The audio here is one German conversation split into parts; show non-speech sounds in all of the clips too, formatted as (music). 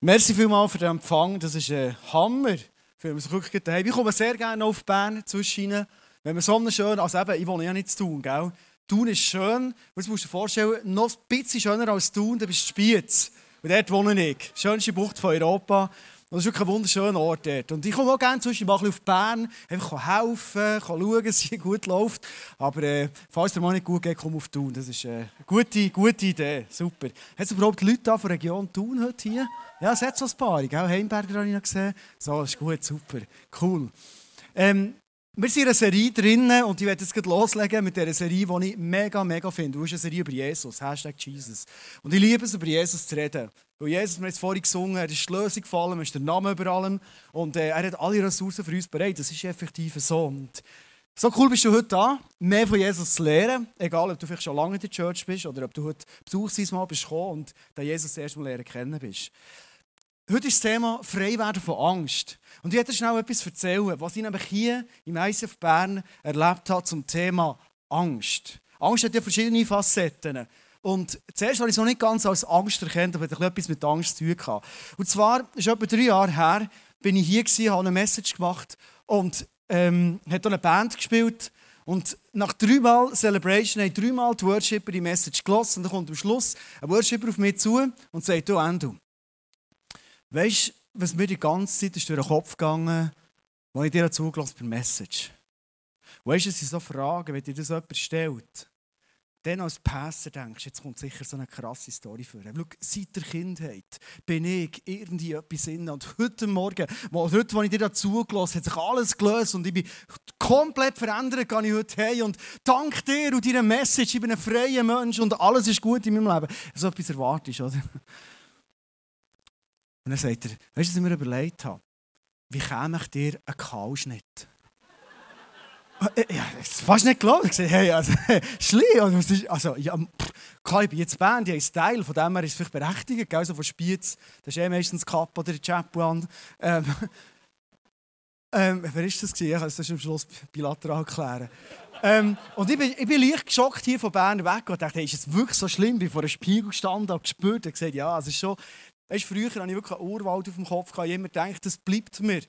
Merci vielmals für den Empfang. Das ist ein Hammer. Für mich wirklich daheim. Ich komme sehr gerne auf Bern zwischen Wenn man so schön, also eben, ich wohne ja nicht zu tun, gell? Thun ist schön. Das musst du dir vorstellen, noch ein bisschen schöner als Thun, dann bist du Spiez. Und dort wohne ich. Schönste Bucht von Europa. Und das ist wirklich ein wunderschöner Ort dort. Und ich komme auch gerne zwischen mal auf Bern, einfach helfen, schauen, (laughs) dass es gut läuft. Aber äh, falls es dir mal nicht gut geht, komm auf Thun. Das ist äh, eine gute, gute Idee. Super. Hat es überhaupt Leute von der Region Thun heute hier? Ja, es hat so ein paar. Gell? Heimberger habe ich noch gesehen. So, das ist gut, super. Cool. Ähm, wir sind in einer Serie drinnen und ich werde jetzt gleich loslegen mit dieser Serie, die ich mega, mega finde. Du hast eine Serie über Jesus, Hashtag Jesus. Und ich liebe es, über Jesus zu reden. Weil Jesus, wir haben es vorhin gesungen, er ist die Lösung gefallen, er ist der Name über allem und äh, er hat alle Ressourcen für uns bereit. Das ist effektiv so. Und so cool bist du heute da, mehr von Jesus zu lernen. Egal, ob du vielleicht schon lange in der Church bist oder ob du heute besuchsweise bist und den Jesus erst mal lernen kennen bist. Heute ist das Thema frei werden von Angst. Und ich werde schnell etwas erzählen, was ich nämlich hier im ICF Bern erlebt habe zum Thema Angst. Angst hat ja verschiedene Facetten. Und zuerst habe ich es noch nicht ganz als Angst erkannt, aber ich etwas mit Angst zu tun. Und zwar, ist etwa drei Jahre her, bin ich hier gewesen, habe eine Message gemacht und ähm, hat eine Band gespielt. Und nach dreimal Celebration haben dreimal die Worshipper die Message gelassen. Und dann kommt am Schluss ein Worshipper auf mich zu und sagt, du Endo, Weißt du, was mir die ganze Zeit ist durch den Kopf gegangen als ich dir zugelassen bei Message? Weißt du, es sind so Fragen, wenn dir das jemand stellt, dann als Pastor denkst, jetzt kommt sicher so eine krasse Story vor. Schau, seit der Kindheit bin ich irgendwie etwas in und heute Morgen, wo, heute, als ich dir dazu gelassen hat sich alles gelöst und ich bin komplett verändert, gehe ich heute hey und dank dir und deiner Message, ich bin ein freier Mensch und alles ist gut in meinem Leben. So etwas erwartest, oder? Und dann sagt er, weißt du, was ich mir überlegt habe? Wie käme ich dir einen Kahlschnitt? Ah, äh, ja, das ist fast nicht geglaubt. Ich hey, also, (laughs) schlimm. Also, ja, klar, ich bin jetzt Band, ich habe Style, von dem her ist es vielleicht berechtigt. Gell? So von Spiez, das ist eh meistens Kapp oder Chapuan. Ähm, (laughs) ähm, wer war das? Gewesen? Ich kann es am Schluss bilateral klären. ähm, und ich bin, ich bin leicht geschockt hier von Bern weg und dachte, hey, ist es wirklich so schlimm? Ich bin vor einem Spiegel gestanden und gespürt und gesagt, ja, es ist schon Weißt, früher hatte ich wirklich einen Urwald auf dem Kopf. Ich immer gedacht, das bleibt mir.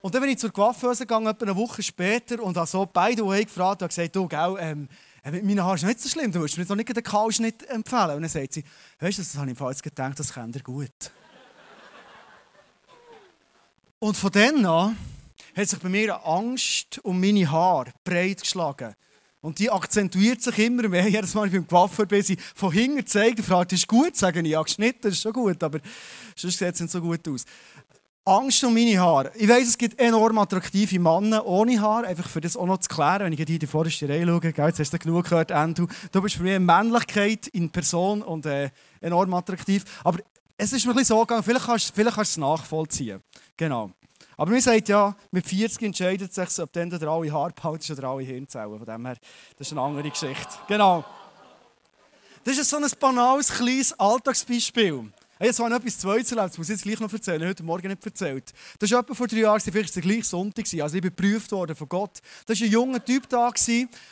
Und dann bin ich zur Coiffeuse gegangen, etwa eine Woche später, und habe so beide way gefragt und gesagt, du, gell, ähm, äh, mit meinen Haaren ist nicht so schlimm, du würdest mir doch nicht den Kahlschnitt empfehlen. Und dann sagt sie, weißt du, das habe ich jetzt gedacht, das kennt ihr gut. und von dann an hat sich bei mir eine Angst um meine Haare breit geschlagen. Und die akzentuiert sich immer mehr. (laughs) Jedes Mal, wenn ich beim Coiffeur bin, sie von hinten zeigt, fragt, ist gut? Sagen ich, ja, geschnitten ist schon gut, aber sonst sieht es nicht so gut aus. Angst um meine Haare. Ich weiss, es gibt enorm attraktive Männer ohne Haar. Einfach für das auch noch zu klären, wenn ich hier in die vorderste Reihe schaue. Gell, jetzt hast du genug gehört, Andrew. Du bist für mich Männlichkeit in Person und äh, enorm attraktiv. Aber es ist mir ein bisschen so gegangen, vielleicht kannst, vielleicht kannst du es nachvollziehen. Genau. Aber man sagt ja, mit 40 entscheidet sich, ob dann der alle Haar behält oder alle Hirnzellen. Von dem her, das ist eine andere Geschichte. Genau. Das ist so ein banales, kleines Alltagsbeispiel. Jetzt war noch etwas Zweites erlebt, das muss ich jetzt gleich noch erzählen, heute Morgen nicht erzählt. Das war etwa vor drei Jahren, vielleicht der gleiche Sonntag, also ich bin geprüft worden von Gott. Da war ein junger Typ da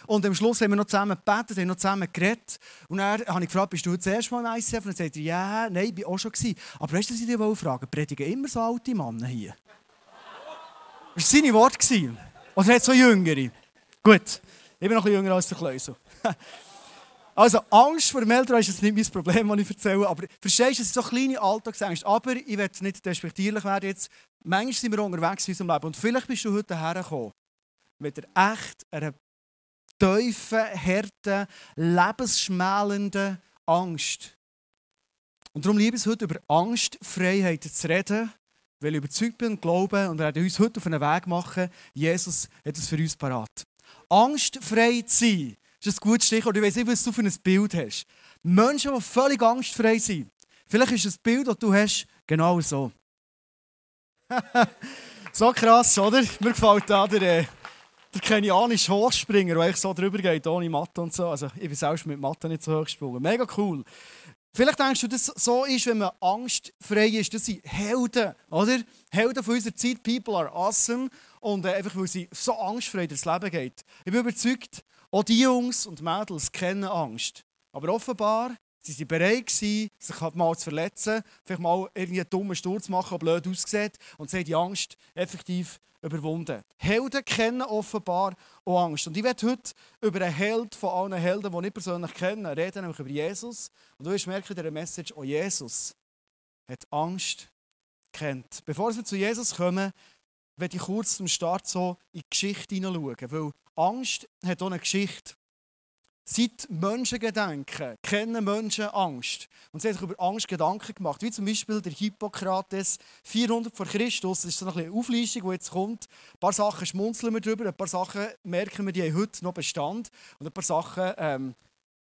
und am Schluss haben wir noch zusammen gebetet, haben noch zusammen geredet. Und dann habe ich gefragt, bist du das erste Mal im ICF? Und dann sagt er, ja, nein, ich war auch schon. Aber weißt du, was ich dir fragen Predigen immer so alte Männer hier? Das waren seine Worte. Oder hat so Jüngere? Gut, ich bin noch ein bisschen jünger als der Kleusel. (laughs) Also, Angst vor dem Eltern ist jetzt nicht mein Problem, das ich erzähle. Aber verstehst du, es sind so kleine Alltagsängste. Aber ich werde nicht despektierlich werden jetzt. Manchmal sind wir unterwegs in unserem Leben. Und vielleicht bist du heute hergekommen mit der echt einer tiefen, harten, lebensschmälenden Angst. Und darum liebe ich es heute, über Angstfreiheit zu reden weil ich überzeugt bin und glaube und werden uns heute auf einen Weg machen. Jesus hat es für uns parat. Angstfrei zu sein, ist ein gutes Stichwort. Ich weiß nicht, was du für ein Bild hast. Menschen, die völlig angstfrei sind. Vielleicht ist das Bild, das du hast, genau so. (laughs) so krass, oder? Mir gefällt da der, äh, der kenianische Hochspringer, der so drüber geht, ohne Matte und so. Also, ich bin selbst mit Matte nicht so hoch gesprungen. Mega cool. Vielleicht denkst du, dass es so ist, wenn man angstfrei ist. Das sind Helden, oder? Helden von unserer Zeit. People are awesome. Und äh, einfach, weil sie so angstfrei durchs Leben geht. Ich bin überzeugt, auch die Jungs und Mädels kennen Angst. Aber offenbar Sie waren bereit, sich halt mal zu verletzen, vielleicht mal einen dummen Sturz machen, der blöd aussieht. Und sie haben die Angst effektiv überwunden. Helden kennen offenbar auch Angst. Und ich werde heute über einen Held von allen Helden, die ich persönlich kenne, reden, nämlich über Jesus. Und du wirst merken in dieser Message, auch Jesus hat Angst kennt. Bevor wir zu Jesus kommen, werde ich kurz zum Start so in die Geschichte hineinschauen. Weil Angst hat auch eine Geschichte. Seit Menschen gedenken, kennen Menschen Angst. Und sie haben sich über Angst Gedanken gemacht. Wie zum Beispiel der Hippokrates 400 vor Christus. Das ist so eine Auflistung, die jetzt kommt. Ein paar Sachen schmunzeln wir darüber, ein paar Sachen merken wir, die haben heute noch Bestand. Und ein paar Sachen ähm,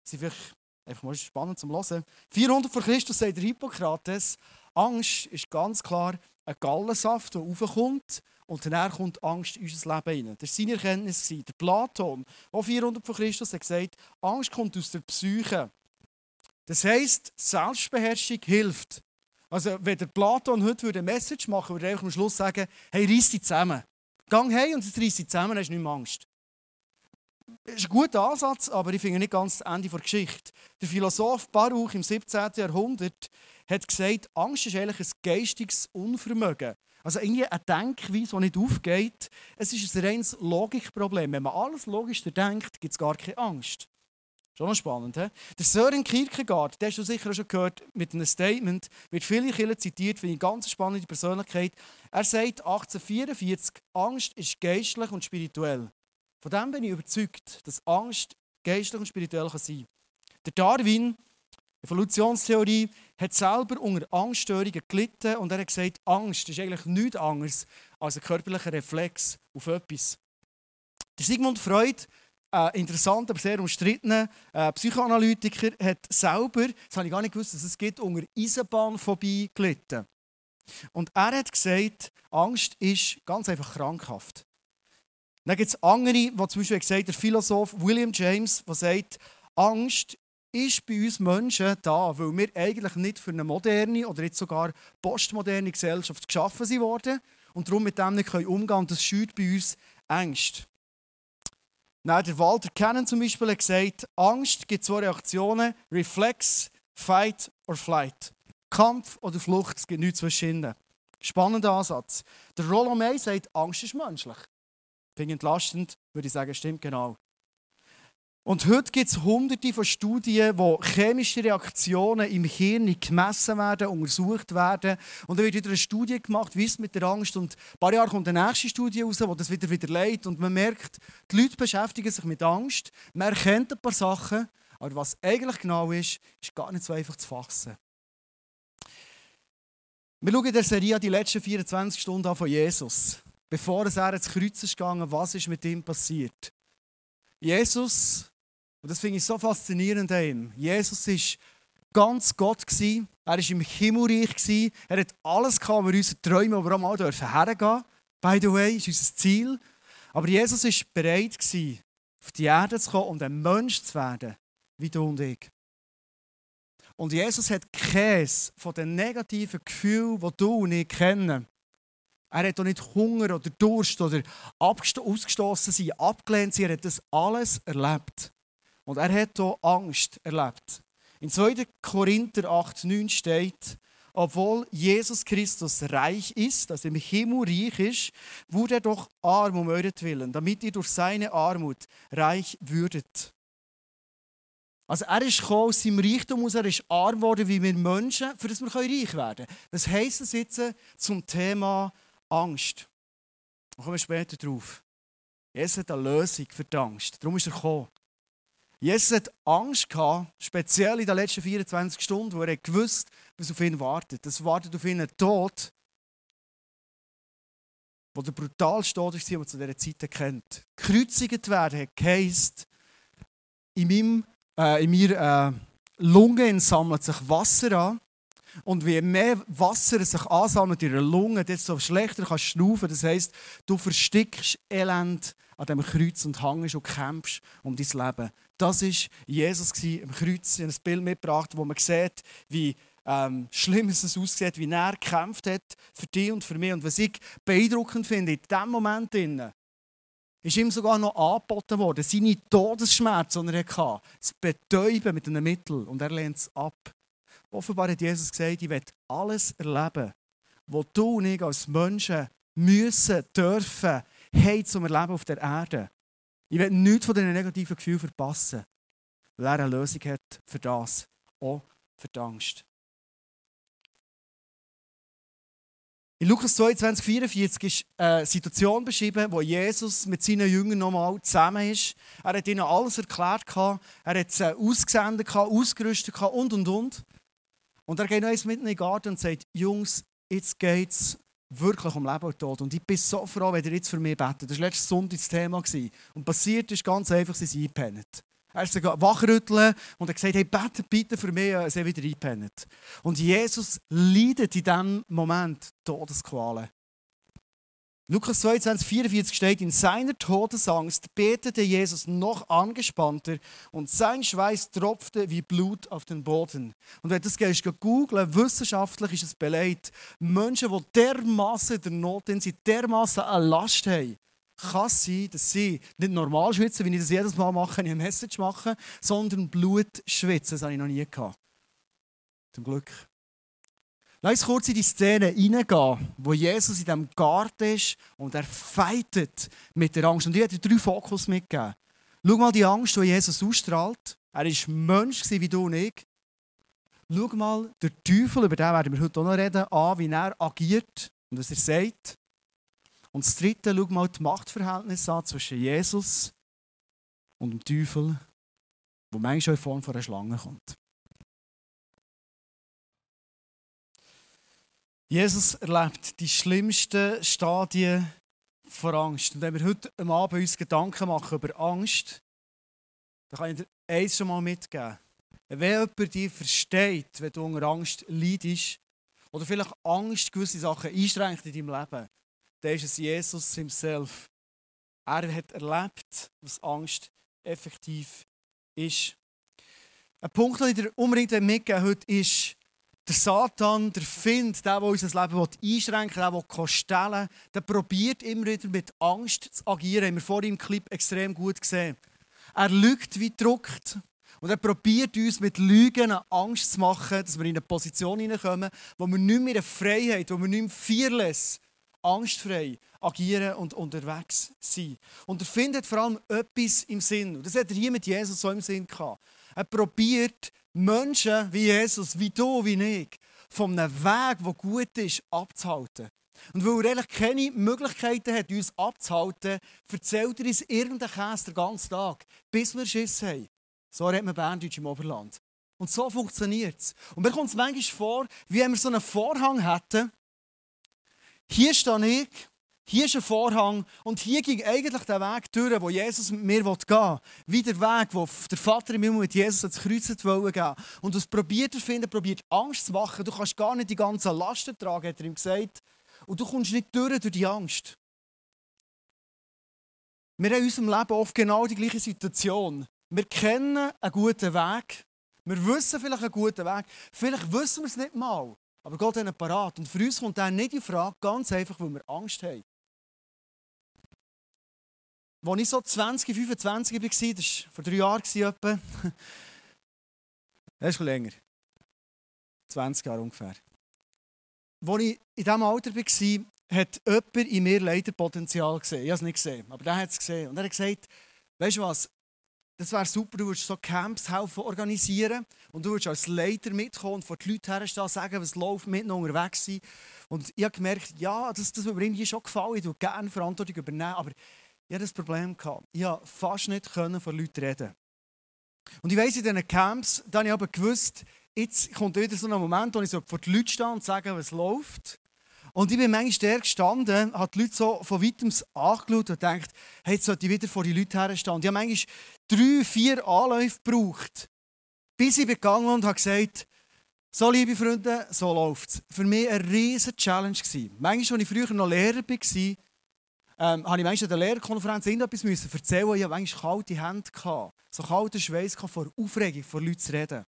sind vielleicht einfach mal spannend zum Hören. 400 vor Christus sagt der Hippokrates, Angst ist ganz klar ein Gallensaft, der raufkommt und dann kommt Angst in unser Leben rein. Das war seine Erkenntnis. Der Platon, auch 400 vor Christus, hat gesagt, Angst kommt aus der Psyche. Das heisst, Selbstbeherrschung hilft. Also, wenn der Platon heute eine Message machen würde, würde er am Schluss sagen, hey, reiss dich zusammen. Gang hey und jetzt reiss dich zusammen, dann hast du nicht mehr Angst. Das ist ein guter Ansatz, aber ich finde nicht ganz das Ende der Geschichte. Der Philosoph Baruch im 17. Jahrhundert hat gesagt, Angst ist eigentlich ein geistiges Unvermögen. Also irgendwie eine Denkweise, die nicht aufgeht. Es ist ein reines Logikproblem. Wenn man alles logisch denkt, gibt es gar keine Angst. Schon noch spannend, he? Der Sören Kierkegaard, den hast du sicher schon gehört, mit einem Statement, wird viele Killer zitiert, finde ich eine ganz spannende Persönlichkeit. Er sagt 1844, Angst ist geistlich und spirituell. Von dem bin ich überzeugt, dass Angst geistlich und spirituell sein kann. Der Darwin Evolutionstheorie hat selber unter Angststörungen gelitten und er hat gesagt, Angst ist eigentlich nichts anderes als ein körperlicher Reflex auf etwas. Der Sigmund Freud, ein interessanter, aber sehr umstrittener äh, Psychoanalytiker, hat selber, das habe ich gar nicht gewusst, dass es geht, unter Eisenbahnphobie gelitten. Und er hat gesagt, Angst ist ganz einfach krankhaft. Dann gibt es andere, die zum Beispiel gesagt, der Philosoph William James, der sagt, Angst ist bei uns Menschen da, weil wir eigentlich nicht für eine moderne oder jetzt sogar postmoderne Gesellschaft geschaffen worden und darum mit dem nicht umgehen können. Das schürt bei uns Angst. Der Walter Cannon zum Beispiel hat gesagt, Angst gibt zwei Reaktionen, Reflex, Fight or Flight. Kampf oder Flucht, es gibt nichts zwischen Spannender Ansatz. Der Rollo May sagt, Angst ist menschlich. Finde entlastend, würde ich sagen, stimmt genau. Und heute gibt es hunderte von Studien, wo chemische Reaktionen im Hirn gemessen werden, untersucht werden. Und dann wird wieder eine Studie gemacht, wie es mit der Angst und ein paar Jahre kommt eine nächste Studie raus, wo das wieder wieder leidet. Und man merkt, die Leute beschäftigen sich mit Angst. Man erkennt ein paar Sachen, aber was eigentlich genau ist, ist gar nicht so einfach zu fassen. Wir schauen in der Serie die letzten 24 Stunden an von Jesus. Bevor er ins Kreuz ist gegangen, was ist mit ihm passiert? Jesus und das finde ich so faszinierend an ihm. Jesus war ganz Gott. Er war im Himmelreich. Er hat alles gehabt, wir unsere Träume, aber auch mal hergehen dürfen. By the way, ist unser Ziel. Aber Jesus war bereit, auf die Erde zu kommen und ein Mensch zu werden, wie du und ich. Und Jesus hat keines von den negativen Gefühlen, die du und ich kennen. Er hat auch nicht Hunger oder Durst oder ausgestoßen sein, abgelehnt sein. Er hat das alles erlebt. Und er hat hier Angst erlebt. In 2. Korinther 8, 9 steht, obwohl Jesus Christus reich ist, also im Himmel reich ist, wurde er doch arm um euretwillen, damit ihr durch seine Armut reich würdet. Also er ist gekommen aus seinem Reichtum aus, er ist arm geworden wie wir Menschen, für das wir reich werden können. Das heisst es jetzt zum Thema Angst. Da kommen wir später drauf. Jesus hat eine Lösung für die Angst. Darum ist er gekommen. Jesus hat Angst gehabt, speziell in den letzten 24 Stunden, wo er gewusst was auf ihn wartet. Es wartet auf ihn ein Tod, wo der brutalste Tod ist, den zu dieser Zeit kennt. Kreuzigt werden hat geheißt, in, meinem, äh, in meiner äh, Lunge sammelt sich Wasser an. Und je mehr Wasser sich ansammelt in der Lunge, desto schlechter kannst du schnaufen. Das heisst, du verstickst Elend an dem Kreuz und hängst und kämpfst um dein Leben. Das war Jesus am Kreuz. Ich habe ein Bild mitgebracht, wo man sieht, wie ähm, schlimm es aussieht, wie er gekämpft hat für dich und für mich. Und was ich beeindruckend finde, in diesem Moment, ist ihm sogar noch angeboten worden. Seine Todesschmerzen, die er hatte, zu betäuben mit einem Mittel. Und er lehnt es ab. Offenbar hat Jesus gesagt, ich werde alles erleben, was du und ich als Menschen müssen, dürfen, haben zum Erleben auf der Erde. Ich werde nichts von diesen negativen Gefühlen verpassen, weil er eine Lösung hat für das, auch für die Angst. In Lukas 22, 44 ist eine Situation beschrieben, wo Jesus mit seinen Jüngern nochmal zusammen ist. Er hat ihnen alles erklärt, er hat sie ausgesendet, ausgerüstet und und und. Und er geht noch eins mitten in den Garten und sagt: Jungs, jetzt geht es wirklich um Leben und Tod. Und ich bin so froh, wenn ihr jetzt für mich betet. Das war letztes Sonntag das Thema. Und passiert ist ganz einfach, sie sind eingepennt. Er ist wachrütteln und hat gesagt, hey, bete bitte für mich, dass er wieder einpennt. Und Jesus leidet in diesem Moment Todesqualen. Lukas 22, 44 steht, in seiner Todesangst betete Jesus noch angespannter und sein Schweiß tropfte wie Blut auf den Boden. Und wenn du das gehst, googeln, wissenschaftlich ist es beleidigt. Menschen, die dermaßen der Not sind, dermaßen eine Last haben, kann es sein, dass sie nicht normal schwitzen, wie ich das jedes Mal mache, wenn ich eine Message mache, sondern Blut schwitzen. Das habe ich noch nie gehabt. Zum Glück. Lass uns kurz in die Szene hineingehen, wo Jesus in diesem Garten ist und er fightet mit der Angst. Und ich werde dir drei Fokus mitgeben. Schau mal die Angst, die Jesus ausstrahlt. Er war Mensch wie du und ich. Schau mal der Teufel, über den werden wir heute auch noch reden, an, wie er agiert und was er sagt. Und das Dritte, schau mal die Machtverhältnisse an zwischen Jesus und dem Teufel, wo manchmal in Form von einer Schlange kommt. Jesus erlebt die schlimmsten Stadien von Angst. Und wenn wir heute am Abend uns Gedanken machen über Angst, dann kann ich dir eins schon mal mitgeben. Wenn jemand dich versteht, wenn du unter Angst leidest, oder vielleicht Angst gewisse Sachen einschränkt in deinem Leben, dann ist es Jesus himself. Er hat erlebt, was Angst effektiv ist. Ein Punkt, den ich dir unbedingt mitgeben heute ist, der Satan, der Find, der, der unser Leben einschränken will, der stellen der probiert immer wieder mit Angst zu agieren. Das haben wir vorhin im Clip extrem gut gesehen. Er lügt wie druckt. Und er probiert uns mit Lügen Angst zu machen, dass wir in eine Position hineinkommen, wo wir nicht mehr eine Freiheit, wo wir nicht mehr fearless angstfrei agieren und unterwegs sein. Und er findet vor allem etwas im Sinn. Und das hat er hier mit Jesus so im Sinn gehabt. Er probiert Menschen wie Jesus, wie du, wie ich, von einem Weg, der gut ist, abzuhalten. Und weil er eigentlich keine Möglichkeiten hat, uns abzuhalten, erzählt er uns irgendeinen Käse den ganzen Tag, bis wir Schiss haben. So redet man Berndeutsch im Oberland. Und so funktioniert es. Und mir kommt es manchmal vor, wie wenn wir so einen Vorhang hätten, hier stehe ich, hier ist ein Vorhang und hier ging eigentlich der Weg durch, wo Jesus mit mir gehen will. Wie der Weg, wo der Vater im Himmel mit Jesus ans Kreuz gehen Und das probiert er finden, probiert Angst zu machen. Du kannst gar nicht die ganzen Lasten tragen, hat er ihm gesagt. Und du kommst nicht durch durch die Angst. Wir haben in unserem Leben oft genau die gleiche Situation. Wir kennen einen guten Weg. Wir wissen vielleicht einen guten Weg. Vielleicht wissen wir es nicht mal. Aber Gott hat ihn parat. Und für uns kommt er nicht in Frage, ganz einfach, weil wir Angst haben. Als ich so 20, 25 war, das war vor drei Jahren etwa, (laughs) das ist schon länger, 20 Jahre ungefähr. Als ich in diesem Alter war, hat jemand in mir leider Potenzial gesehen. Ich habe es nicht gesehen, aber der hat es gesehen. Und er hat gesagt, weißt du was, das wäre super, du würdest so Camps helfen organisieren und du würdest als Leiter mitkommen und vor die Leute herstehen, sagen, was läuft, mit unterwegs sein. Und ich habe gemerkt, ja, das, das würde mir irgendwie schon gefallen, ich würde gerne Verantwortung übernehmen, aber ich hatte das Problem, ich konnte fast nicht von Leuten reden. Und ich weiss, in diesen Camps, da habe ich aber gewusst, jetzt kommt wieder so ein Moment, wo ich so vor die Leute stehe und sage, was läuft. Und ich bin manchmal der gestanden, habe die Leute so von weitem angeschaut und gedacht, hey, jetzt sollte ich wieder vor die Leute herstehen. Und ich habe manchmal drei, vier Anläufe gebraucht, bis ich gegangen und habe gesagt, so, liebe Freunde, so läuft es. Für mich eine riesige Challenge. Manchmal, als ich früher noch Lehrer war, ähm, habe ich manchmal an der Lehrerkonferenz irgendetwas müssen erzählen, wo ich manchmal kalte Hände hatte. So kalter Schweiß vor Aufregung, vor Leuten zu reden.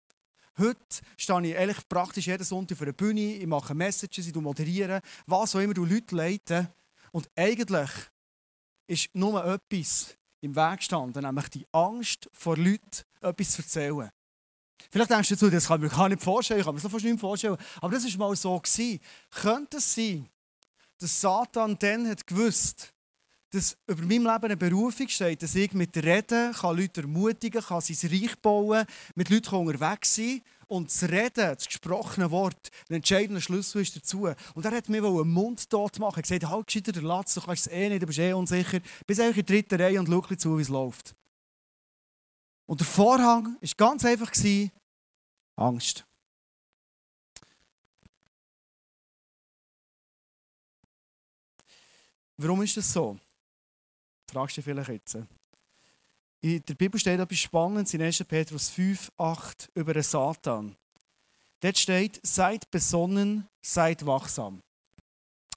Heute stehe ich eigentlich praktisch jeden Sonntag für eine Bühne, ich mache Messages, ich moderiere, was auch immer du Leute leiten. Und eigentlich ist nur etwas im Weg gestanden, nämlich die Angst vor Leuten, etwas zu erzählen. Vielleicht denkst du dazu, das kann ich mir gar nicht vorstellen, ich kann mir das fast nicht vorstellen, aber das war mal so. Gewesen. Könnte es sein, dass Satan dann hat gewusst, dass über meinem Leben eine Berufung steht, dass ich mit Reden kann Leute ermutigen kann, sein Reich bauen, mit Leuten unterwegs sein und das Reden, das gesprochene Wort, ein entscheidender Schlüssel ist dazu. Und er hat mir einen Mund tot machen. Er hat gesagt, halt gescheiter den Latz, du kannst es eh nicht, du bist eh unsicher. Bis eigentlich in der dritten Reihe und schau zu, wie es läuft. Und der Vorhang war ganz einfach Angst. Warum ist das so? Fragst dich vielleicht jetzt. In der Bibel steht etwas Spannendes in 1. Petrus 5, 8 über den Satan. Dort steht, seid besonnen, seid wachsam.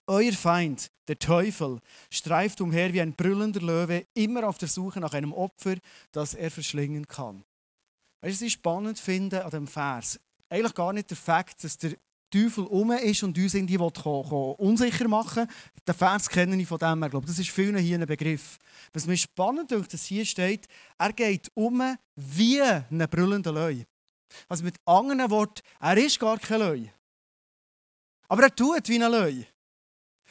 Euer Feind, der Teufel, streift umher wie ein brüllender Löwe, immer auf der Suche nach einem Opfer, das er verschlingen kann. Weißt du, was ich spannend finde an dem Vers? Eigentlich gar nicht der Fakt, dass der Teufel um ist und uns irgendwie will, unsicher machen Den Vers kenne ich von dem her. Das ist vielen hier ein Begriff. Was mir spannend ist, dass hier steht, er geht um wie ein brüllender Löwe. Also mit anderen Worten, er ist gar kein Löwe. Aber er tut wie ein Löwe.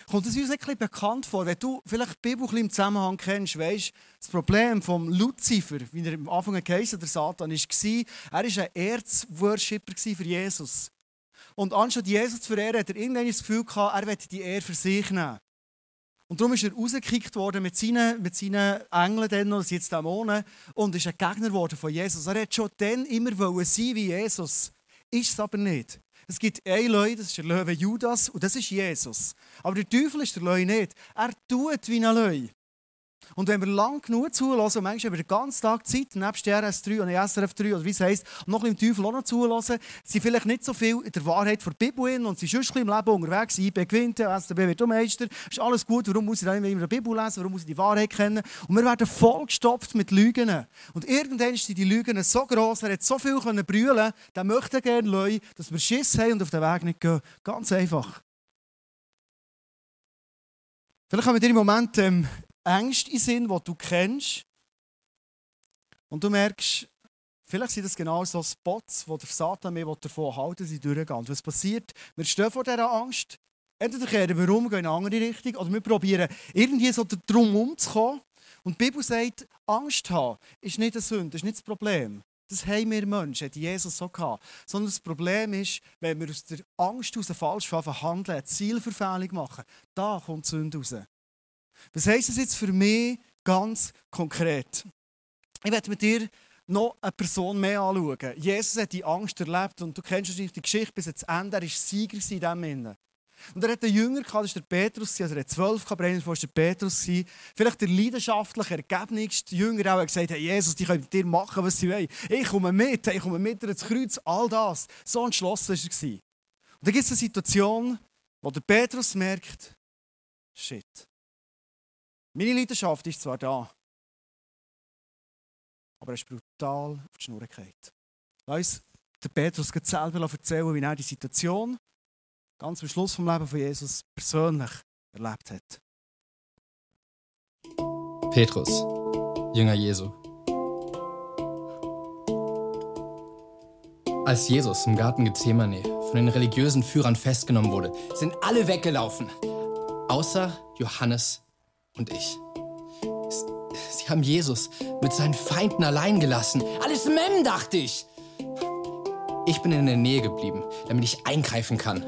Kommt es uns ein bekannt vor, wenn du vielleicht die Bibel im Zusammenhang kennst, weißt das Problem von Luzifer, wie er am Anfang geheißen der Satan, war, er war ein Erzworshipper für Jesus. Und anstatt Jesus zu verehren, hat er irgendwann das Gefühl gehabt, er werde die Ehre für sich nehmen. Und darum ist er rausgekickt worden mit seinen, mit seinen Engeln, dann, oder jetzt Dämonen, und ist ein Gegner geworden von Jesus. Er hat schon dann immer sein wie Jesus. Ist es aber nicht. Es gibt einen Löwe, das ist der Löwe Judas, und das ist Jesus. Aber der Teufel ist der Löwe nicht. Er tut wie ein Löwe. Und wenn wir lang genug zulassen, und manchmal wir den ganzen Tag Zeit, nebst RS3 und SRF 3 oder wie es heisst, noch im Teufel auch noch zulassen, sind vielleicht nicht so viel in der Wahrheit der Bibel in und sind sonst im Leben unterwegs. IB gewinnt, SDB wird Meister, ist alles gut, warum muss ich dann immer die Bibel lesen, warum muss ich die Wahrheit kennen? Und wir werden vollgestopft mit Lügen. Und irgendwann sind die Lügen so groß, er hat so viel brüllen der möchte gerne Leute, dass wir Schiss haben und auf den Weg nicht gehen. Ganz einfach. Vielleicht haben wir dir im Moment ähm, Ängste in Sinn, die du kennst. Und du merkst, vielleicht sind das genau so Spots, wo der Satan mir davon halten sie durchgehen. Und was passiert? Wir stehen vor dieser Angst. Entweder kehren wir um, gehen in eine andere Richtung, oder wir probieren irgendwie so drum umzukommen. Und die Bibel sagt, Angst haben ist nicht eine Sünde, ist nicht das Problem. Das haben wir Menschen, hat Jesus so gehabt. Sondern das Problem ist, wenn wir aus der Angst heraus falsch handeln, Zielverfehlung machen, da kommt Sünde raus. Was heisst das jetzt für mich ganz konkret? Ich werde mit dir noch eine Person mehr anschauen. Jesus hat die Angst erlebt und du kennst wahrscheinlich die Geschichte bis zum Ende. Er war Sieger in diesem Innen. Und er hat einen Jünger das war der Petrus, also er hat zwölf gehabt, einer war der Petrus. Vielleicht der leidenschaftliche, ergebnigste Jünger, auch gesagt hey, Jesus, die können mit dir machen, was sie wollen. Ich komme mit, ich komme mit ins Kreuz, all das. So entschlossen war er. Und dann gibt es eine Situation, wo der Petrus merkt, shit, meine Leidenschaft ist zwar da, aber er ist brutal auf die Schnur gefallen. Lass der Petrus selber erzählen, wie er die Situation ganz am Schluss vom Leben von Jesus persönlich erlebt hat. Petrus, Jünger Jesu. Als Jesus im Garten Gethsemane von den religiösen Führern festgenommen wurde, sind alle weggelaufen, außer Johannes und ich. Sie haben Jesus mit seinen Feinden allein gelassen. Alles Mem, dachte ich. Ich bin in der Nähe geblieben, damit ich eingreifen kann.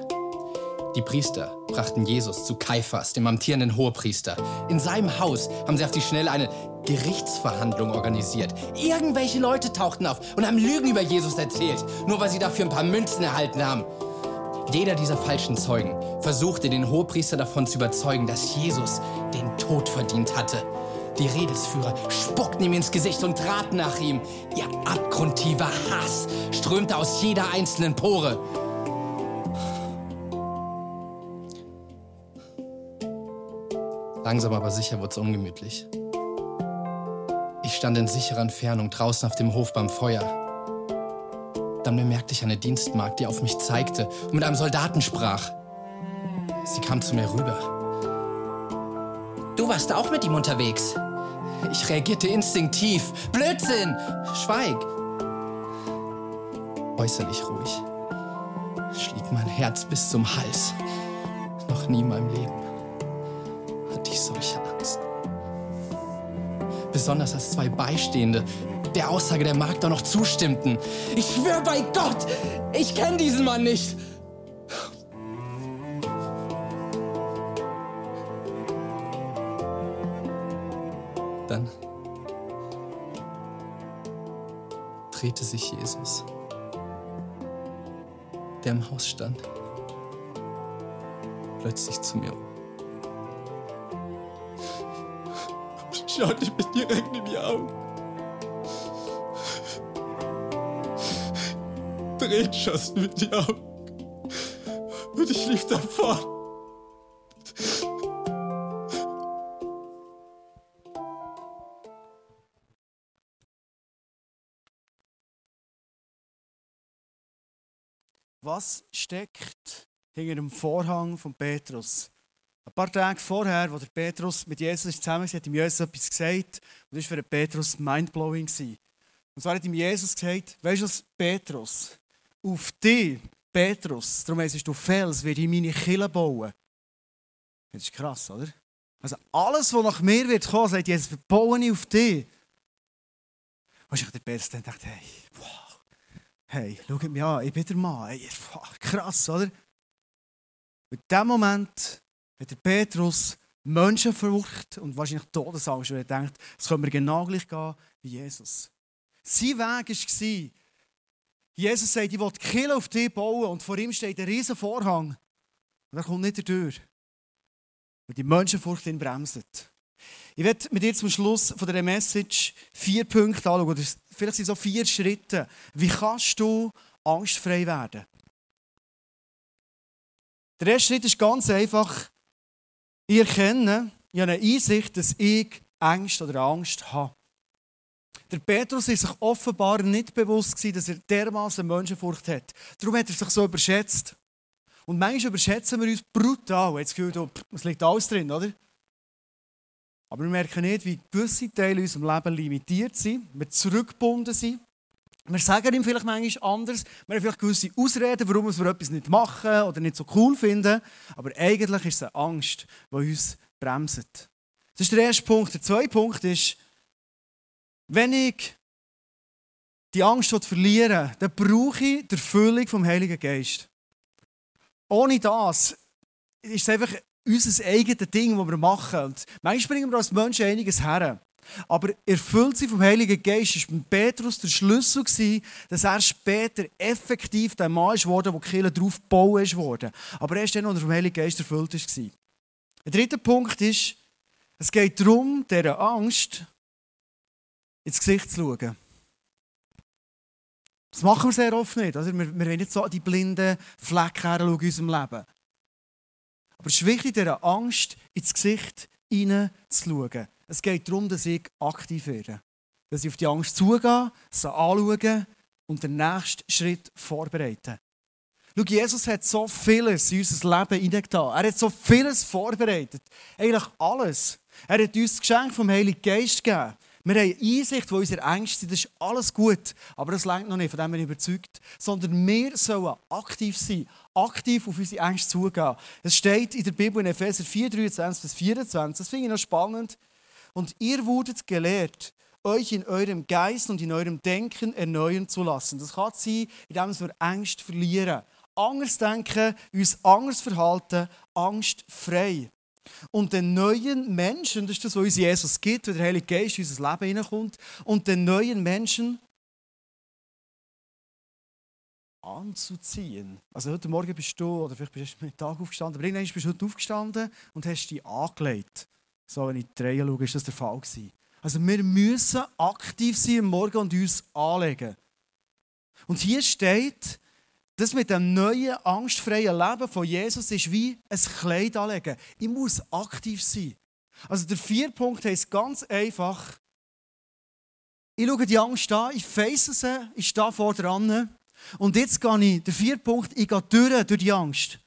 Die Priester brachten Jesus zu Kaiphas, dem amtierenden Hohepriester. In seinem Haus haben sie auf die Schnelle eine Gerichtsverhandlung organisiert. Irgendwelche Leute tauchten auf und haben Lügen über Jesus erzählt, nur weil sie dafür ein paar Münzen erhalten haben. Jeder dieser falschen Zeugen versuchte den Hohepriester davon zu überzeugen, dass Jesus den Tod verdient hatte. Die Redelsführer spuckten ihm ins Gesicht und traten nach ihm. Ihr abgrundtiefer Hass strömte aus jeder einzelnen Pore. Langsam aber sicher wurde es ungemütlich. Ich stand in sicherer Entfernung draußen auf dem Hof beim Feuer dann bemerkte ich eine Dienstmagd, die auf mich zeigte und mit einem Soldaten sprach. Sie kam zu mir rüber. Du warst auch mit ihm unterwegs. Ich reagierte instinktiv. Blödsinn! Schweig! Äußerlich ruhig. Schlief mein Herz bis zum Hals. Noch nie in meinem Leben hatte ich solche Angst. Besonders als zwei Beistehende der Aussage der Magd noch zustimmten. Ich schwöre bei Gott, ich kenne diesen Mann nicht. Dann drehte sich Jesus, der im Haus stand, plötzlich zu mir um. (laughs) Schaute mir direkt in die Augen. Tränen schossen mir die Augen. Und ich lief davon. Was steckt hinter dem Vorhang von Petrus? Ein paar Tage vorher, der Petrus mit Jesus zusammen war, hat ihm Jesus etwas gesagt. Und das war für Petrus mindblowing. Und zwar hat ihm Jesus gesagt: Weißt du was, Petrus? Auf dich, Petrus, darum heisst du Fels, werde ich meine Kille bauen. Das ist krass, oder? Also alles, was nach mir wird kommen, sagt Jesus, baue ich auf dich. Und ich der Petrus dann dachte, hey, wow, hey, schau mich an, ich bin der Mann. Hey, krass, oder? In dem Moment hat der Petrus Menschenfurcht und wahrscheinlich Todesangst, weil er denkt, es können wir genau gleich gehen wie Jesus. Sein Weg war, Jesus sagt, ich will die Kille auf dich bauen und vor ihm steht ein riesen Vorhang. Und er kommt nicht durch. Weil die Menschenfurcht ihn bremst. Ich werde mit dir zum Schluss von dieser Message vier Punkte anschauen. Oder vielleicht sind es so vier Schritte. Wie kannst du angstfrei werden? Der erste Schritt ist ganz einfach. Ich erkenne, ich habe eine Einsicht, dass ich Angst oder Angst habe. Der Petrus ist sich offenbar nicht bewusst dass er dermaßen Menschenfurcht hat. Darum hat er sich so überschätzt. Und manchmal überschätzen wir uns brutal. Jetzt Gefühl, oh, es liegt alles drin, oder? Aber wir merken nicht, wie gewisse Teile in unserem Leben limitiert sind, wir zurückgebunden sind. Wir sagen ihm vielleicht manchmal anders. Wir haben vielleicht gewisse Ausreden, warum wir etwas nicht machen oder nicht so cool finden. Aber eigentlich ist es eine Angst, die uns bremst. Das ist der erste Punkt. Der zweite Punkt ist, wenn ich die Angst verliere, dann brauche ich die Erfüllung vom Heiligen Geist. Ohne das ist es einfach unser eigenes Ding, das wir machen. Und manchmal bringen wir als Menschen einiges her. Aber erfüllt sie vom Heiligen Geist war bei Petrus der Schlüssel, dass er später effektiv der Mann ist worden, der die Kirche drauf gebaut ist worden. Aber erst dann, als er vom Heiligen Geist erfüllt war. Der dritte Punkt ist, es geht darum, dieser Angst ins Gesicht zu schauen. Das machen wir sehr oft nicht. Also wir, wir wollen nicht so die blinden Flecken in unserem Leben. Aber es ist wichtig, dieser Angst ins Gesicht hineinzuschauen. Es geht darum, dass ich aktiv werde. Dass ich auf die Angst zugehe, sie anschaue und den nächsten Schritt vorbereite. Schau, Jesus hat so vieles in unser Leben hineingetan. Er hat so vieles vorbereitet. Eigentlich alles. Er hat uns das Geschenk vom Heiligen Geist gegeben. Wir haben Einsicht, wo unsere Ängste sind, das ist alles gut. Aber das längt noch nicht, von dem bin ich überzeugt. Sondern wir sollen aktiv sein, aktiv auf unsere Ängste zugehen. Es steht in der Bibel in Epheser 4, 23 bis 24, das finde ich noch spannend. Und ihr wurdet gelehrt, euch in eurem Geist und in eurem Denken erneuern zu lassen. Das kann sein, indem wir Ängste verlieren. Anders denken, uns anders verhalten, angstfrei. Und den neuen Menschen, das ist das, was uns Jesus gibt, wenn der Heilige Geist in unser Leben hineinkommt, und den neuen Menschen anzuziehen. Also heute Morgen bist du, oder vielleicht bist du am Tag aufgestanden, aber irgendwann bist du heute aufgestanden und hast dich angelegt. So, wenn ich die Reihe schaue, ist das der Fall gewesen. Also wir müssen aktiv sein am Morgen und uns anlegen. Und hier steht, das mit dem neuen, angstfreien Leben von Jesus ist wie ein Kleid anlegen. Ich muss aktiv sein. Also der vier Punkt heißt ganz einfach, ich schaue die Angst an, ich face sie, ich stehe vor dran. Und jetzt gehe ich, der vier Punkt, ich gehe durch, durch die Angst.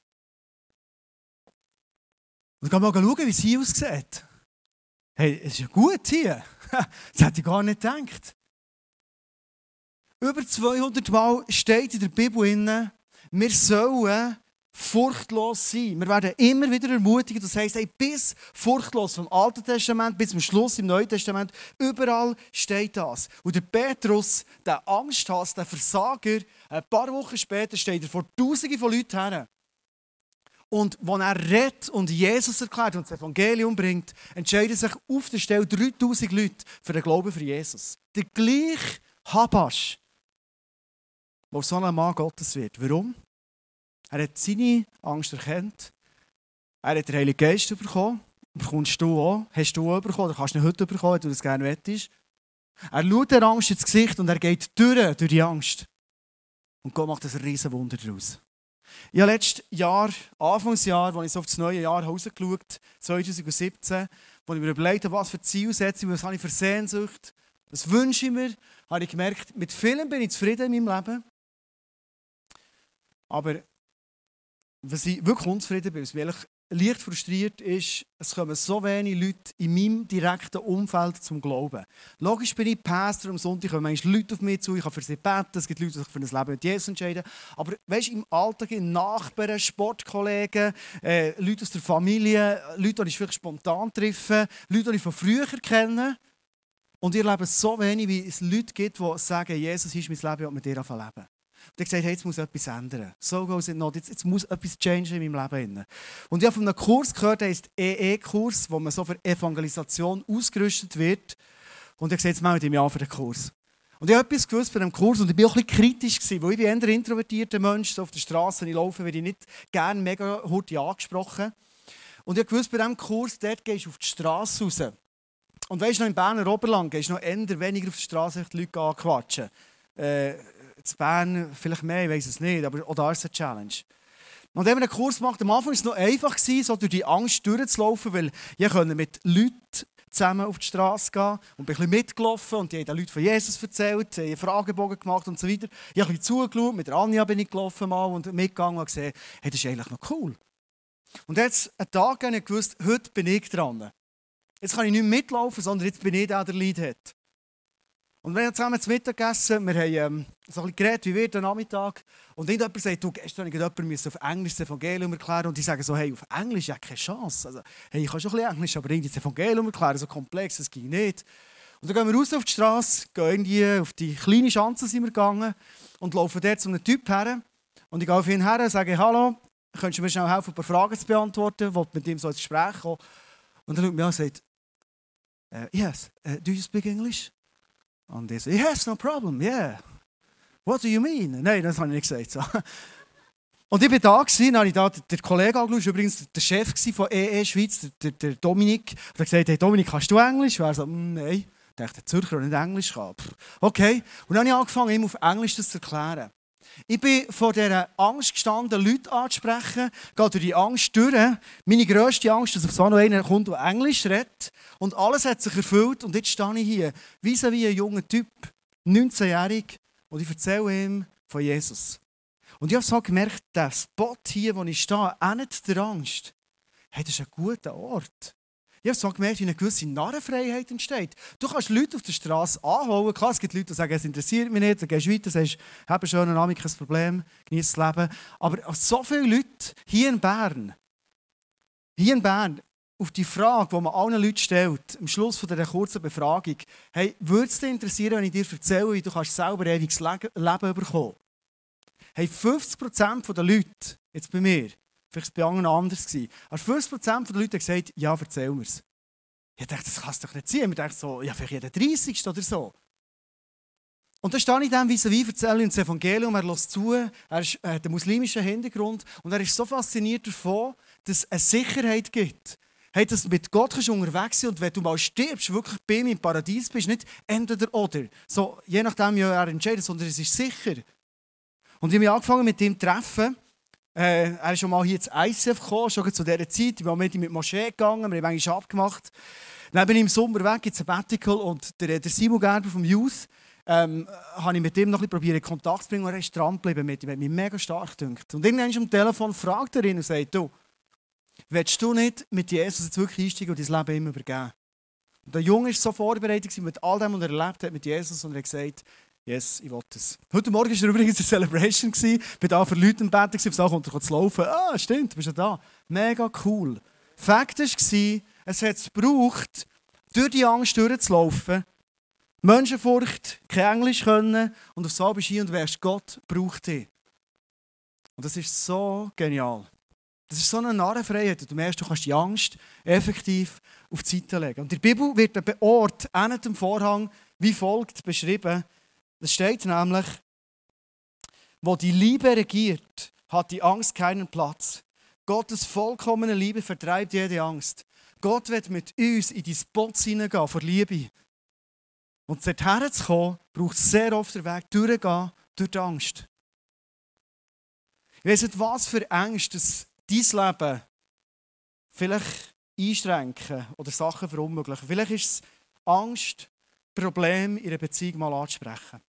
Und dann kann man schauen, wie sie aussieht. hey, es ist ja gut hier. (laughs) das hätte ich gar nicht gedacht. Über 200 Mal steht in der Bibel, wir sollen furchtlos sein. Wir werden immer wieder ermutigt. Das heisst, hey, bis furchtlos vom Alten Testament bis zum Schluss im Neuen Testament, überall steht das. Und der Petrus, der Angsthass, der Versager, ein paar Wochen später steht er vor Tausenden von Leuten her. Und wenn er redet und Jesus erklärt und das Evangelium bringt, entscheiden sich auf der Stelle 3000 Leute für den Glauben für Jesus. Der gleiche Habasch, der so ein Mann Gottes wird. Warum? Er hat seine Angst erkannt. Er hat den Heiligen Geist bekommen. Bekommst du auch. Hast du auch bekommen. Oder kannst du ihn heute bekommen, wenn du das gerne wettest. Er schaut der Angst ins Gesicht und er geht durch, durch die Angst. Und Gott macht ein riesen Wunder daraus. Ich habe letztes Jahr, Anfangsjahr, als ich so auf das neue Jahr rausgeschaut 2017, wo ich mir überlegt habe, was für Zielsetzungen, was habe ich für Sehnsucht, was wünsche ich mir, habe ich gemerkt, mit vielen bin ich zufrieden in meinem Leben. Aber was ich wirklich unzufrieden bin, was mich leicht frustriert ist, es kommen so wenige Leute in meinem direkten Umfeld zum Glauben. Logisch bin ich Pastor, am Sonntag kommen manchmal Leute auf mich zu, ich kann für sie beten, es gibt Leute, die sich für ein Leben mit Jesus entscheiden. Aber weißt, im Alltag, in Nachbarn, Sportkollegen, äh, Leute aus der Familie, Leute, die ich vielleicht spontan treffe, Leute, die ich von früher kenne. Und ihr lebt so wenig, wie es Leute gibt, die sagen, Jesus ist mein Leben und mit dir leben. Und er gesagt, hey, jetzt muss etwas ändern. So goes it not. Jetzt, jetzt muss etwas changen in meinem Leben. Und ich habe von einem Kurs gehört, der ist EE-Kurs, wo man so für Evangelisation ausgerüstet wird. Und er gesagt, jetzt melde ich mich für den Kurs. Und ich habe etwas gewusst bei dem Kurs und ich war auch ein bisschen kritisch, gewesen, weil ich bin ein introvertierter Mensch, so auf der Straße, ich laufe, werde ich nicht gerne mega hurtig angesprochen. Und ich habe gewusst, bei diesem Kurs, dort gehst du auf die Straße raus. Und weißt du, noch im Berner Oberland gehst du noch eher weniger auf die Straße die Leute anquatschen. Äh, in Bern vielleicht mehr, ich weiß es nicht, aber auch da ist eine Challenge. Und wenn man einen Kurs macht, am Anfang war es noch einfach, so durch die Angst durchzulaufen, weil ich mit Leuten zusammen auf die Straße gehen und bin ein bisschen mitgelaufen und die haben den Leuten von Jesus erzählt, einen Fragebogen gemacht und so weiter. Ich habe ein bisschen zugeschaut, mit der Anja bin ich gelaufen mal und mitgegangen und gesehen, hey, das ist eigentlich noch cool. Und jetzt, einen Tag habe ich gewusst, heute bin ich dran. Jetzt kann ich nicht mitlaufen, sondern jetzt bin ich der, der Leid hat. Und wir haben zusammen zu Mittag gegessen, wir haben ähm, so ein geredet, wie wird der Nachmittag. Und irgendjemand sagt, du, gestern musste jemand auf Englisch das Evangelium erklären. Und die sagen so, hey, auf Englisch ja keine Chance. Also, hey, ich kann schon ein bisschen Englisch, aber irgendwie das Evangelium erklären, so komplex, das ging nicht. Und dann gehen wir raus auf die Straße, gehen irgendwie auf die kleine Schanze sind wir gegangen und laufen dort zu einem Typ her. Und ich gehe auf ihn her und sage, hallo, könntest du mir schnell helfen, ein paar Fragen zu beantworten? Ich mit ihm so ins Gespräch kommen. Und dann schaut mich an und sagt, uh, yes, uh, do you speak English? Und ich so, yes, no problem, yeah. What do you mean? Nein, das habe ich nicht gesagt. So. (laughs) Und ich war da, gewesen, habe ich da den Kollegen angeschaut, übrigens der Chef von EE Schweiz, der, der Dominik. Und er gesagt, hey Dominik, kannst du Englisch? Und er so, mm, nein. Ich dachte, der Zürcher der nicht Englisch kann. Okay. Und dann habe ich angefangen, ihm auf Englisch das zu erklären. Ich bin vor dieser Angst gestanden, Leute anzusprechen, gehe durch die Angst durch. Meine grösste Angst, dass auf so einer kommt, der Englisch redet. Und alles hat sich erfüllt. Und jetzt stehe ich hier, wie wie ein junger Typ, 19-jährig, und ich erzähle ihm von Jesus. Und ich habe so gemerkt, der Spot hier, wo ich stehe, endet der Angst. Hey, das ist ein guter Ort. Ich habe so gemerkt, wie eine gewisse Narrenfreiheit entsteht. Du kannst Leute auf der Straße anholen. Klar, es gibt Leute, die sagen, es interessiert mich nicht. Dann gehst du weiter, sagst, habe schon ein Abend kein Problem, genieße das Leben. Aber so viele Leute hier in Bern, hier in Bern, auf die Frage, die man allen Leuten stellt, am Schluss dieser kurzen Befragung, hey, würde es dich interessieren, wenn ich dir erzähle, wie du kannst selber ewiges Leben bekommen Hey, 50% der Leute, jetzt bei mir, Vielleicht war es bei anderen anders. Aber 50% der Leute haben gesagt, ja, erzähl mir es. Ich dachte, das kann es doch nicht sein. Ich dachte so, ja, vielleicht jeder 30. oder so. Und dann stehe ich dann vis-à-vis, erzähle ihm das Evangelium, er lässt zu, er hat einen muslimischen Hintergrund und er ist so fasziniert davon, dass es eine Sicherheit gibt. Hey, dass du mit Gott kannst unterwegs sein und wenn du mal stirbst, wirklich bei ihm im Paradies bist, nicht entweder oder. So, je nachdem, wie er entscheidet, sondern es ist sicher. Und ich habe angefangen mit ihm zu treffen äh, er ist schon mal hier ins ICF gekommen, schon zu dieser Zeit. Ich bin mit ihm mit Moschee gegangen, wir haben manchmal abgemacht. Dann bin ich im Sommer weg ins Sabbatical und der, der Simon Gerber vom Youth ähm, habe ich mit ihm noch ein bisschen in Kontakt zu bringen und er ist dran geblieben mit ihm. Er hat mich mega stark gedünkt. Und irgendwann am Telefon fragt er ihn und sagt, du, willst du nicht mit Jesus jetzt wirklich einsteigen und dein Leben ihm übergeben? Und der Junge war so vorbereitet mit all dem, was er erlebt hat mit Jesus und er hat gesagt, yes, ich will das. Heute Morgen war übrigens eine Celebration, ich war da für Leute im Bett, Sachen unter zu laufen. Ah, stimmt, du bist ja da. Mega cool. Fakt war, es hat es gebraucht, durch die Angst durchzulaufen, Menschenfurcht, kein Englisch können und auf so bist du und wärst, Gott braucht dich. Und das ist so genial. Das ist so eine Narrenfreiheit. Du merkst, du kannst die Angst effektiv auf die Seite legen. Und in der Bibel wird der Ort hinter dem Vorhang wie folgt beschrieben. Es steht nämlich, wo die Liebe regiert, hat die Angst keinen Platz. Gottes vollkommene Liebe vertreibt jede Angst. Gott wird mit uns in die Spots hineingehen vor Liebe. Und dorthin zu kommen, braucht sehr oft den Weg durchgehen durch die Angst. Ich weiss nicht, was für Angst dein Leben vielleicht einschränken oder Sachen verunmöglichen. Vielleicht ist es Angst, Probleme in einer Beziehung mal anzusprechen.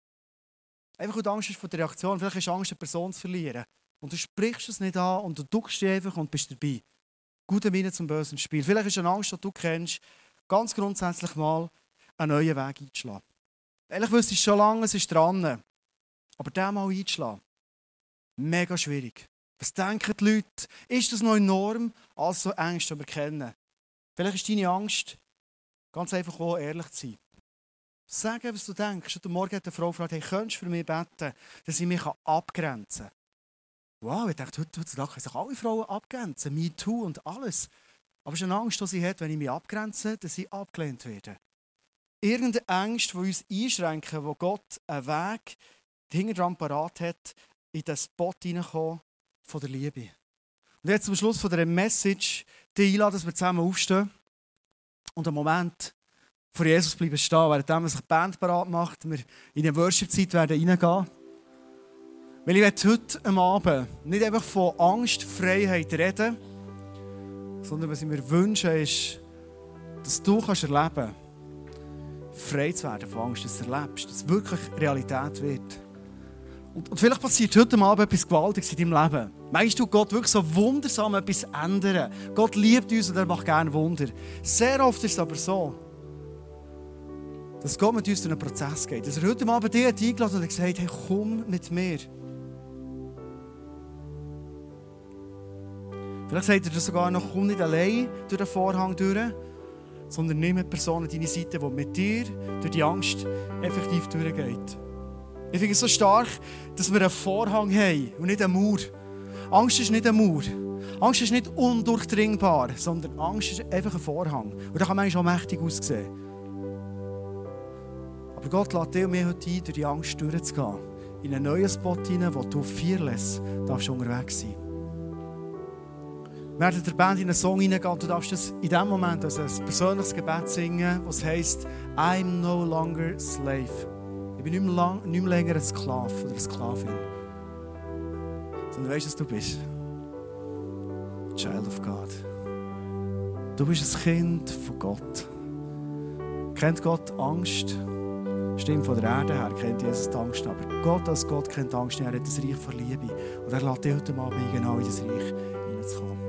Einfach weil Angst ist vor der Reaktion. Vielleicht ist Angst, eine Person zu verlieren. Und du sprichst es nicht an und du duckst dich einfach und bist dabei. Gute Miene zum bösen Spiel. Vielleicht ist eine Angst, die du kennst, ganz grundsätzlich mal einen neuen Weg einzuschlagen. Ehrlich wüsste ich schon lange, es ist dran. Aber den mal einzuschlagen, mega schwierig. Was denken die Leute? Ist das noch enorm? Also Ängste kennen. Vielleicht ist deine Angst, ganz einfach auch ehrlich zu sein. Sag, was du denkst. Heute Morgen hat eine Frau gefragt, hey, könntest du für mich beten, dass ich mich abgrenzen kann? Wow, ich dachte, heutzutage können sich alle Frauen abgrenzen. Me too und alles. Aber es ist eine Angst, die sie hat, wenn ich mich abgrenze, dass sie abgelehnt werde. Irgendeine Angst, die uns einschränken, wo Gott einen Weg hinter dran parat hat, in den Spot hineinkommen von der Liebe. Und jetzt zum Schluss von dieser Message die einladen, dass wir zusammen aufstehen und einen Moment vor Jesus bleiben stehen, während sich die Band parat macht, wir in eine Worship-Zeit reingehen. Weil ich heute am Abend nicht einfach von Angst, Freiheit reden, sondern was ich mir wünsche, ist, dass du kannst erleben frei zu werden von Angst, dass du erlebst, dass es wirklich Realität wird. Und, und, vielleicht passiert heute Abend etwas Gewaltiges in deinem Leben. Meinst du, Gott wirklich so wundersam etwas ändern? Gott liebt uns und er macht gerne Wunder. Sehr oft ist es aber so, dass Gott mit uns durch einen Prozess geht. Dass er heute Abend dich eingeladen und gesagt hey, komm mit mir. Vielleicht sagt er das sogar noch, komm nicht allein durch den Vorhang durch, sondern nimm eine Person an deine Seite, die mit dir durch die Angst effektiv durchgeht. Ich finde es so stark, dass wir einen Vorhang haben und nicht eine Mauer. Angst ist nicht eine Mauer. Angst ist nicht undurchdringbar, sondern Angst ist einfach ein Vorhang. Und da kann man auch mächtig aussehen. Aber Gott dich und mich heute ein, durch die Angst durchzugehen. In einen neuen Spot hinein, wo du fearless darfst unterwegs sein wir werden der Band in einen Song hineingehen du darfst das in dem Moment als ein persönliches Gebet singen, was heisst I'm no longer slave. Ich bin nicht mehr, lang, nicht mehr länger ein Sklave oder eine Sklavin. Sondern weißt was du bist? Child of God. Du bist ein Kind von Gott. Kennt Gott Angst? Stimmt, von der Erde her kennt Jesus die Angst, aber Gott als Gott kennt Angst, er hat das Reich von Liebe. Und er lässt dich heute Abend genau in das Reich hineinzukommen.